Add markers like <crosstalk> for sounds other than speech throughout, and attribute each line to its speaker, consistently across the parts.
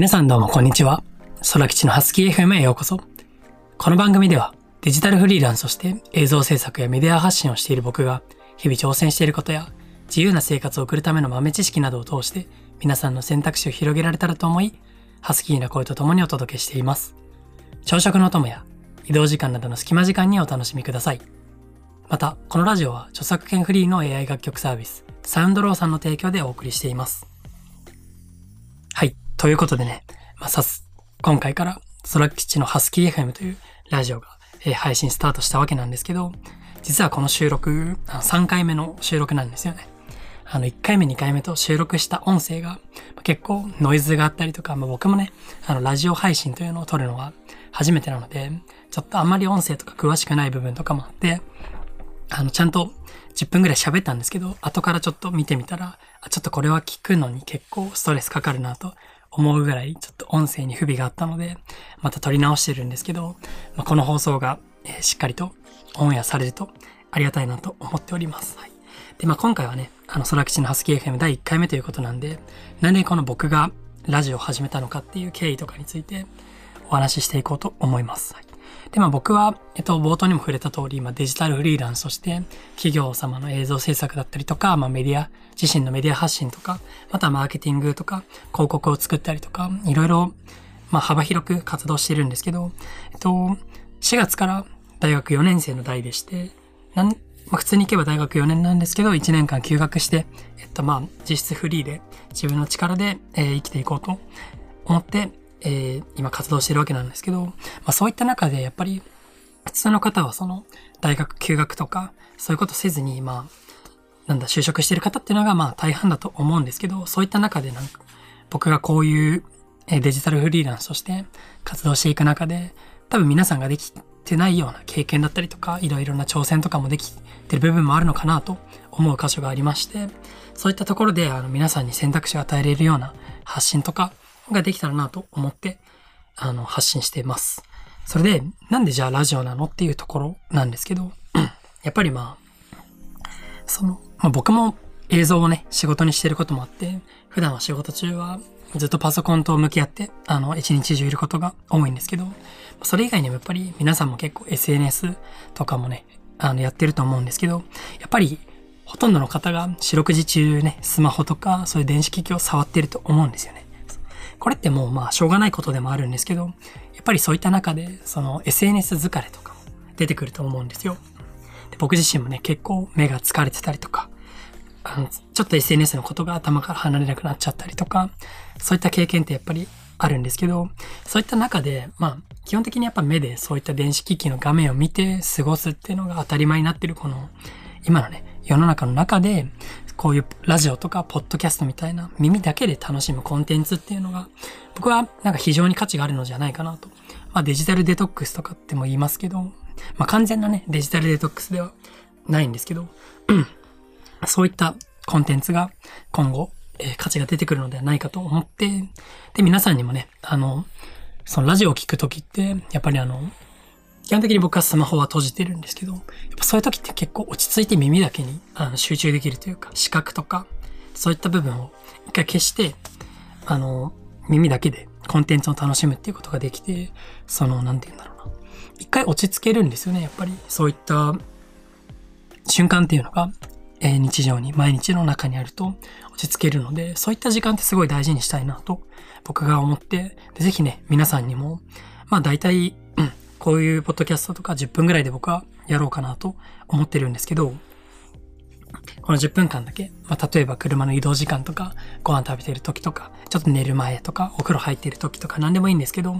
Speaker 1: 皆さんどうもこんにちは。空吉のハスキー FM へようこそ。この番組ではデジタルフリーランスとして映像制作やメディア発信をしている僕が日々挑戦していることや自由な生活を送るための豆知識などを通して皆さんの選択肢を広げられたらと思い、ハスキーな声と共にお届けしています。朝食のお供や移動時間などの隙間時間にお楽しみください。また、このラジオは著作権フリーの AI 楽曲サービス、サウンドローさんの提供でお送りしています。ということでね、まあ、さす、今回から空吉のハスキー FM というラジオが、えー、配信スタートしたわけなんですけど、実はこの収録、あの3回目の収録なんですよね。あの、1回目、2回目と収録した音声が結構ノイズがあったりとか、まあ、僕もね、あの、ラジオ配信というのを撮るのは初めてなので、ちょっとあんまり音声とか詳しくない部分とかもあって、あの、ちゃんと10分くらい喋ったんですけど、後からちょっと見てみたら、ちょっとこれは聞くのに結構ストレスかかるなと思うぐらいちょっと音声に不備があったので、また撮り直してるんですけど、まあ、この放送が、え、しっかりとオンエアされるとありがたいなと思っております。はい、で、まあ、今回はね、あの、空吉のハスキー FM 第1回目ということなんで、なんでこの僕がラジオを始めたのかっていう経緯とかについてお話ししていこうと思います。はいで、まあ僕は、えっと、冒頭にも触れた通り、まあデジタルフリーランスとして、企業様の映像制作だったりとか、まあメディア、自身のメディア発信とか、またマーケティングとか、広告を作ったりとか、いろいろ、まあ幅広く活動してるんですけど、えっと、4月から大学4年生の代でして、なん、まあ普通に行けば大学4年なんですけど、1年間休学して、えっとまあ実質フリーで自分の力で、えー、生きていこうと思って、えー、今活動してるわけなんですけど、まあそういった中でやっぱり普通の方はその大学休学とかそういうことせずに、まあ、なんだ、就職してる方っていうのがまあ大半だと思うんですけど、そういった中でなんか僕がこういうデジタルフリーランスとして活動していく中で、多分皆さんができてないような経験だったりとか、いろいろな挑戦とかもできてる部分もあるのかなと思う箇所がありまして、そういったところであの皆さんに選択肢を与えれるような発信とか、ができたらなと思って、あの、発信しています。それで、なんでじゃあラジオなのっていうところなんですけど、<clears throat> やっぱりまあ、その、まあ、僕も映像をね、仕事にしてることもあって、普段は仕事中はずっとパソコンと向き合って、あの、一日中いることが多いんですけど、それ以外にもやっぱり皆さんも結構 SNS とかもね、あの、やってると思うんですけど、やっぱりほとんどの方が四六時中ね、スマホとかそういう電子機器を触ってると思うんですよね。これってもうまあしょうがないことでもあるんですけど、やっぱりそういった中で、その SNS 疲れとか出てくると思うんですよ。で僕自身もね、結構目が疲れてたりとか、あのちょっと SNS のことが頭から離れなくなっちゃったりとか、そういった経験ってやっぱりあるんですけど、そういった中で、まあ、基本的にやっぱ目でそういった電子機器の画面を見て過ごすっていうのが当たり前になってるこの、今のね、世の中の中で、こういうラジオとかポッドキャストみたいな耳だけで楽しむコンテンツっていうのが、僕はなんか非常に価値があるのじゃないかなと。まあデジタルデトックスとかっても言いますけど、まあ完全なね、デジタルデトックスではないんですけど、<clears throat> そういったコンテンツが今後、えー、価値が出てくるのではないかと思って、で、皆さんにもね、あの、そのラジオを聞くときって、やっぱりあの、基本的に僕はスマホは閉じてるんですけど、やっぱそういう時って結構落ち着いて耳だけにあの集中できるというか、視覚とか、そういった部分を一回消して、あの、耳だけでコンテンツを楽しむっていうことができて、その、なんて言うんだろうな。一回落ち着けるんですよね、やっぱり。そういった瞬間っていうのが、え、日常に、毎日の中にあると落ち着けるので、そういった時間ってすごい大事にしたいなと僕が思って、でぜひね、皆さんにも、まあ大体、うん、こういうポッドキャストとか10分ぐらいで僕はやろうかなと思ってるんですけど、この10分間だけ、まあ、例えば車の移動時間とか、ご飯食べてる時とか、ちょっと寝る前とか、お風呂入ってる時とか何でもいいんですけど、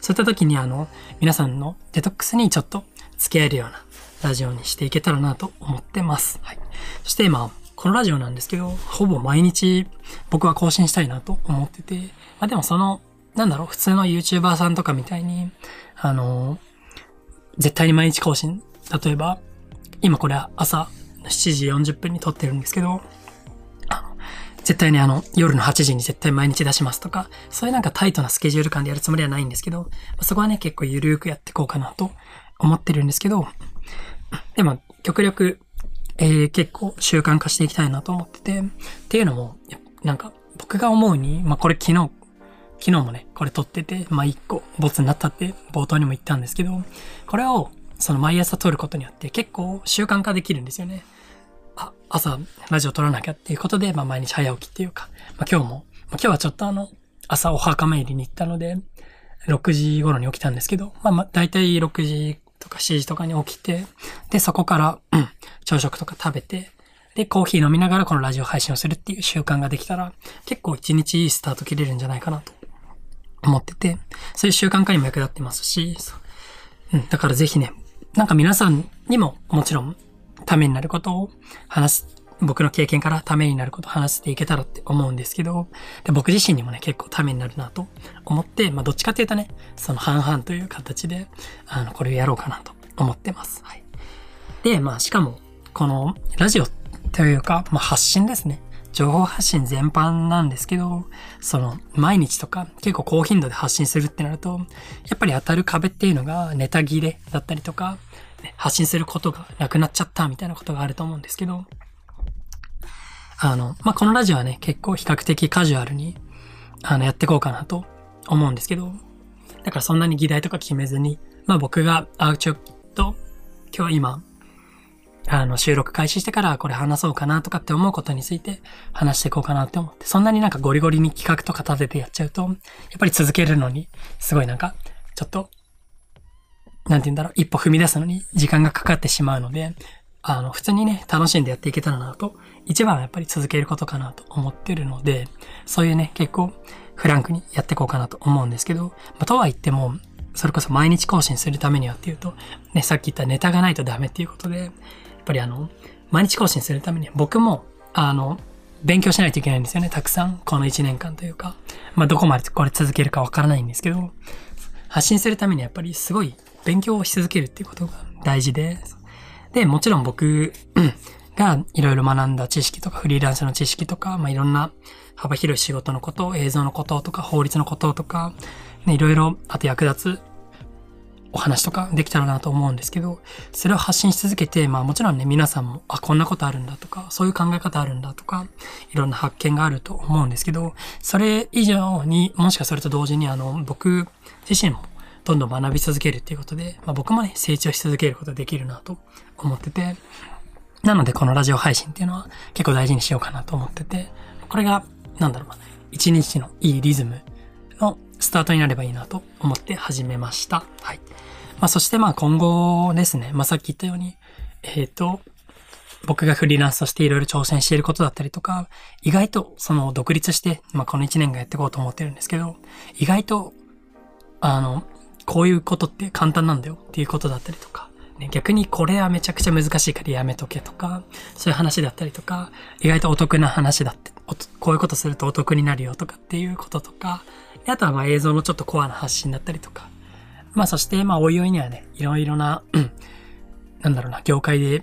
Speaker 1: そういった時にあの、皆さんのデトックスにちょっと付き合えるようなラジオにしていけたらなと思ってます。はい。そしてまあ、このラジオなんですけど、ほぼ毎日僕は更新したいなと思ってて、まあでもその、なんだろう、普通の YouTuber さんとかみたいに、あの、絶対に毎日更新。例えば、今これは朝7時40分に撮ってるんですけど、絶対にあの、夜の8時に絶対毎日出しますとか、そういうなんかタイトなスケジュール感でやるつもりはないんですけど、そこはね、結構ゆるーくやっていこうかなと思ってるんですけど、でも、極力、えー、結構習慣化していきたいなと思ってて、っていうのも、なんか、僕が思うに、まあ、これ昨日昨日もね、これ撮ってて、まあ一個、ボツになったって冒頭にも言ったんですけど、これを、その毎朝撮ることによって結構習慣化できるんですよね。あ、朝、ラジオ撮らなきゃっていうことで、まあ毎日早起きっていうか、まあ今日も、まあ今日はちょっとあの、朝お墓参りに行ったので、6時頃に起きたんですけど、まあまあ大体6時とか7時とかに起きて、で、そこから、うん、朝食とか食べて、で、コーヒー飲みながらこのラジオ配信をするっていう習慣ができたら、結構一日いいスタート切れるんじゃないかなと思ってて、そういう習慣化にも役立ってますし、うん、だからぜひね、なんか皆さんにももちろんためになることを話す、僕の経験からためになることを話していけたらって思うんですけど、で僕自身にもね、結構ためになるなと思って、まあどっちかっていうとね、その半々という形で、あの、これをやろうかなと思ってます。はい。で、まあしかも、このラジオというか、まあ発信ですね。情報発信全般なんですけど、その、毎日とか結構高頻度で発信するってなると、やっぱり当たる壁っていうのがネタ切れだったりとか、発信することがなくなっちゃったみたいなことがあると思うんですけど、あの、まあ、このラジオはね、結構比較的カジュアルに、あの、やっていこうかなと思うんですけど、だからそんなに議題とか決めずに、まあ、僕が、あ、ちょっと、今日今、あの、収録開始してからこれ話そうかなとかって思うことについて話していこうかなって思って、そんなになんかゴリゴリに企画とか立ててやっちゃうと、やっぱり続けるのに、すごいなんか、ちょっと、なんて言うんだろう、一歩踏み出すのに時間がかかってしまうので、あの、普通にね、楽しんでやっていけたらなと、一番はやっぱり続けることかなと思ってるので、そういうね、結構、フランクにやっていこうかなと思うんですけど、まあ、とは言っても、それこそ毎日更新するためにはっていうと、ね、さっき言ったネタがないとダメっていうことで、ぱりあの、毎日更新するために僕も、あの、勉強しないといけないんですよね、たくさん。この1年間というか。まあ、どこまでこれ続けるかわからないんですけど、発信するためにやっぱりすごい勉強をし続けるっていうことが大事で、で、もちろん僕 <clears throat> がいろいろ学んだ知識とか、フリーランスの知識とか、まあ、いろんな幅広い仕事のこと、映像のこととか、法律のこととか、ね、いろいろ、あと役立つお話とかできたらなと思うんですけど、それを発信し続けて、まあもちろんね、皆さんも、あ、こんなことあるんだとか、そういう考え方あるんだとか、いろんな発見があると思うんですけど、それ以上に、もしかそれと同時に、あの、僕自身もどんどん学び続けるっていうことで、まあ僕もね、成長し続けることできるなと思ってて、なのでこのラジオ配信っていうのは結構大事にしようかなと思ってて、これが、なんだろうな、一日のいいリズムのスタートになればいいなと思って始めました。はい。まあ、そしてまあ今後ですね、まあ、さっき言ったように、えっ、ー、と、僕がフリーランスとしていろいろ挑戦していることだったりとか、意外とその独立して、まあ、この1年がやっていこうと思ってるんですけど、意外と、あの、こういうことって簡単なんだよっていうことだったりとか、ね、逆にこれはめちゃくちゃ難しいからやめとけとか、そういう話だったりとか、意外とお得な話だって、こういうことするとお得になるよとかっていうこととか、あとはまあ映像のちょっとコアな発信だったりとか、まあそして、まあおいおいにはね、いろいろな、うん、なんだろうな、業界で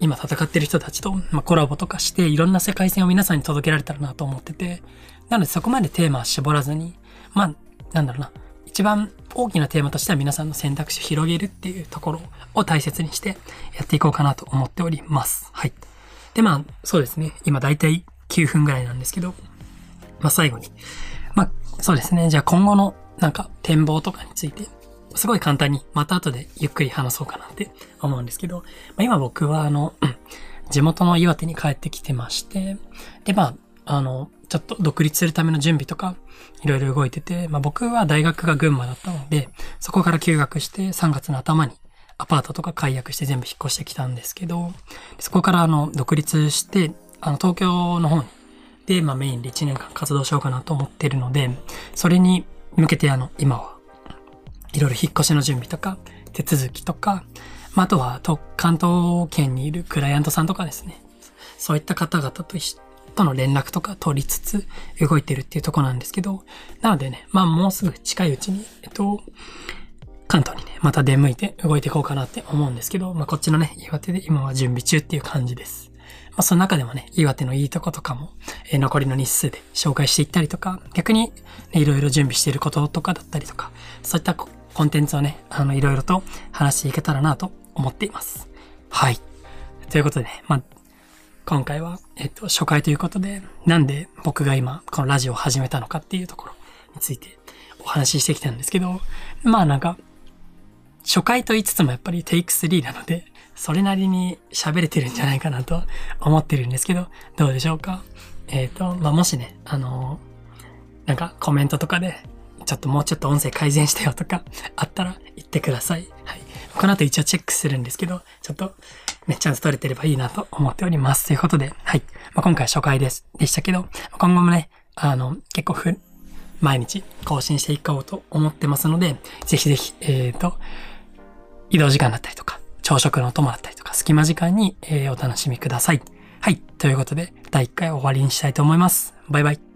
Speaker 1: 今戦ってる人たちと、まあ、コラボとかして、いろんな世界線を皆さんに届けられたらなと思ってて、なのでそこまでテーマは絞らずに、まあ、なんだろうな、一番大きなテーマとしては皆さんの選択肢を広げるっていうところを大切にしてやっていこうかなと思っております。はい。で、まあ、そうですね。今だいたい9分ぐらいなんですけど、まあ最後に。まあ、そうですね。じゃあ今後のなんか展望とかについて、すごい簡単にまた後でゆっくり話そうかなって思うんですけど、まあ、今僕はあの、<clears throat> 地元の岩手に帰ってきてまして、で、まあ、あの、ちょっと独立するための準備とか、いろいろ動いてて、まあ僕は大学が群馬だったので、そこから休学して3月の頭にアパートとか解約して全部引っ越してきたんですけど、そこからあの、独立して、あの、東京の方に、で、まあメインで1年間活動しようかなと思ってるので、それに向けてあの、今は、いろいろ引っ越しの準備とか、手続きとか、まあ、あとは、関東圏にいるクライアントさんとかですね。そういった方々ととの連絡とか取りつつ動いてるっていうとこなんですけど、なのでね、まあもうすぐ近いうちに、えっと、関東にね、また出向いて動いていこうかなって思うんですけど、まあこっちのね、岩手で今は準備中っていう感じです。まあ、その中でもね、岩手のいいとことかも、えー、残りの日数で紹介していったりとか、逆に、ね、いろいろ準備していることとかだったりとか、そういったコンテンツをね、あの、いろいろと話していけたらなと思っています。はい。ということで、ね、まあ、今回は、えっと、初回ということで、なんで僕が今、このラジオを始めたのかっていうところについてお話ししてきたんですけど、まあなんか、初回と言いつつもやっぱりテイク3なので、それなりに喋れてるんじゃないかなと <laughs> 思ってるんですけど、どうでしょうか？えっ、と、まあ、もしね、あのなんかコメントとかで、ちょっともうちょっと音声改善したよとか <laughs> あったら言ってください。はい。この後一応チェックするんですけど、ちょっとね、ちゃんと撮れてればいいなと思っております。ということで、はい。まあ、今回初回です。でしたけど、今後もね、あの、結構ふ、毎日更新していこうと思ってますので、ぜひぜひ、えっ、ー、と、移動時間だったりとか、朝食のお供だったりとか、隙間時間に、え、お楽しみください。はい。ということで、第1回終わりにしたいと思います。バイバイ。